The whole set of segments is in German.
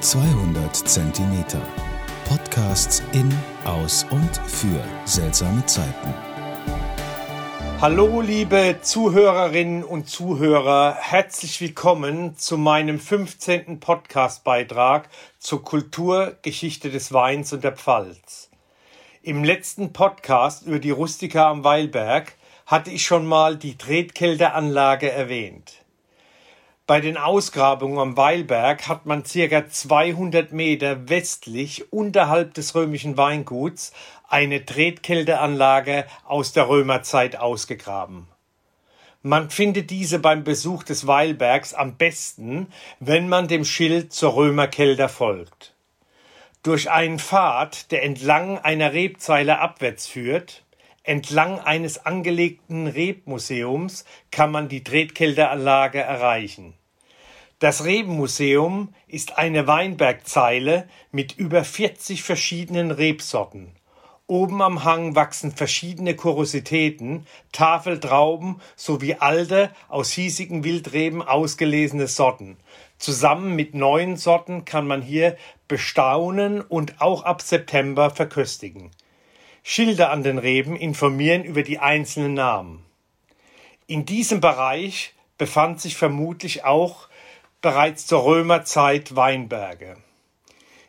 200 Zentimeter. Podcasts in, aus und für seltsame Zeiten. Hallo liebe Zuhörerinnen und Zuhörer, herzlich willkommen zu meinem 15. Podcastbeitrag zur Kulturgeschichte des Weins und der Pfalz. Im letzten Podcast über die Rustika am Weilberg hatte ich schon mal die Tretkälteanlage erwähnt. Bei den Ausgrabungen am Weilberg hat man circa 200 Meter westlich unterhalb des römischen Weinguts eine Tretkälteanlage aus der Römerzeit ausgegraben. Man findet diese beim Besuch des Weilbergs am besten, wenn man dem Schild zur Römerkelder folgt. Durch einen Pfad, der entlang einer Rebzeile abwärts führt, entlang eines angelegten Rebmuseums kann man die Tretkälteanlage erreichen. Das Rebenmuseum ist eine Weinbergzeile mit über 40 verschiedenen Rebsorten. Oben am Hang wachsen verschiedene Kurositäten, Tafeltrauben sowie alte, aus hiesigen Wildreben ausgelesene Sorten. Zusammen mit neuen Sorten kann man hier bestaunen und auch ab September verköstigen. Schilder an den Reben informieren über die einzelnen Namen. In diesem Bereich befand sich vermutlich auch bereits zur Römerzeit Weinberge.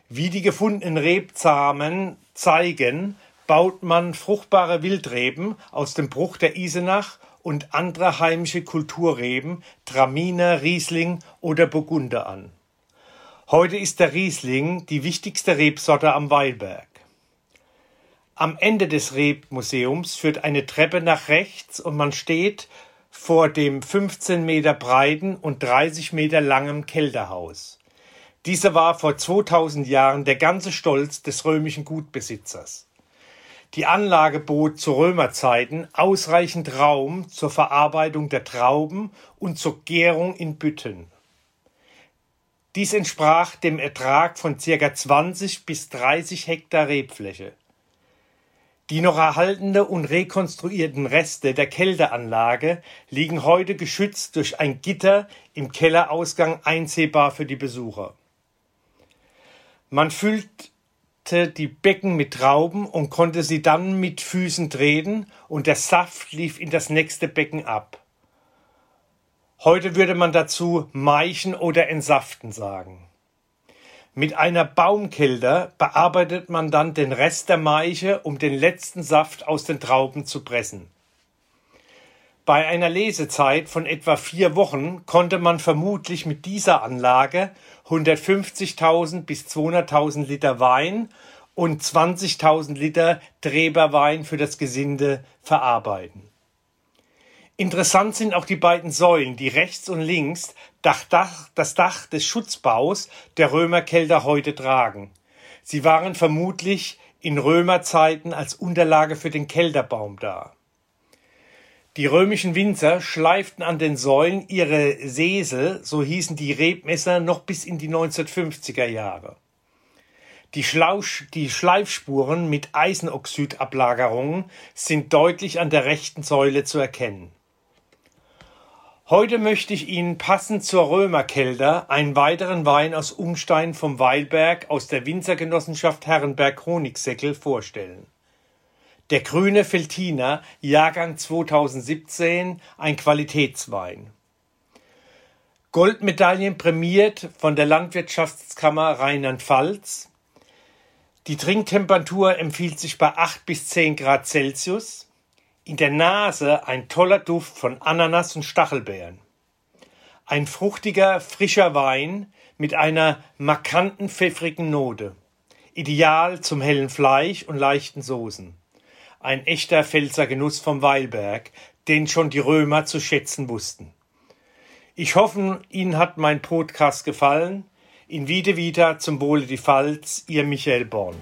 Wie die gefundenen Rebsamen zeigen, baut man fruchtbare Wildreben aus dem Bruch der Isenach und andere heimische Kulturreben, Traminer, Riesling oder Burgunder an. Heute ist der Riesling die wichtigste Rebsorte am Weinberg. Am Ende des Rebmuseums führt eine Treppe nach rechts und man steht vor dem 15 Meter breiten und 30 Meter langen Kelterhaus. Dieser war vor 2000 Jahren der ganze Stolz des römischen Gutbesitzers. Die Anlage bot zu Römerzeiten ausreichend Raum zur Verarbeitung der Trauben und zur Gärung in Bütten. Dies entsprach dem Ertrag von ca. 20 bis 30 Hektar Rebfläche. Die noch erhaltene und rekonstruierten Reste der Kälteanlage liegen heute geschützt durch ein Gitter im Kellerausgang einsehbar für die Besucher. Man füllte die Becken mit Trauben und konnte sie dann mit Füßen treten und der Saft lief in das nächste Becken ab. Heute würde man dazu Maichen oder Entsaften sagen. Mit einer Baumkelder bearbeitet man dann den Rest der Maiche, um den letzten Saft aus den Trauben zu pressen. Bei einer Lesezeit von etwa vier Wochen konnte man vermutlich mit dieser Anlage 150.000 bis 200.000 Liter Wein und 20.000 Liter Treberwein für das Gesinde verarbeiten. Interessant sind auch die beiden Säulen, die rechts und links das Dach, des Schutzbaus der Römerkelter heute tragen. Sie waren vermutlich in Römerzeiten als Unterlage für den Kelterbaum da. Die römischen Winzer schleiften an den Säulen ihre Sesel, so hießen die Rebmesser, noch bis in die 1950er Jahre. Die, Schlausch, die Schleifspuren mit Eisenoxidablagerungen sind deutlich an der rechten Säule zu erkennen. Heute möchte ich Ihnen passend zur Römerkelder einen weiteren Wein aus Umstein vom Weilberg aus der Winzergenossenschaft Herrenberg Honigsäckel vorstellen. Der grüne Feltiner, Jahrgang 2017, ein Qualitätswein. Goldmedaillen prämiert von der Landwirtschaftskammer Rheinland-Pfalz. Die Trinktemperatur empfiehlt sich bei 8 bis 10 Grad Celsius. In der Nase ein toller Duft von Ananas und Stachelbeeren. Ein fruchtiger, frischer Wein mit einer markanten, pfeffrigen Note. Ideal zum hellen Fleisch und leichten Soßen. Ein echter Pfälzer Genuss vom Weilberg, den schon die Römer zu schätzen wussten. Ich hoffe, Ihnen hat mein Podcast gefallen. In Wiede wieder zum Wohle die Pfalz, Ihr Michael Born.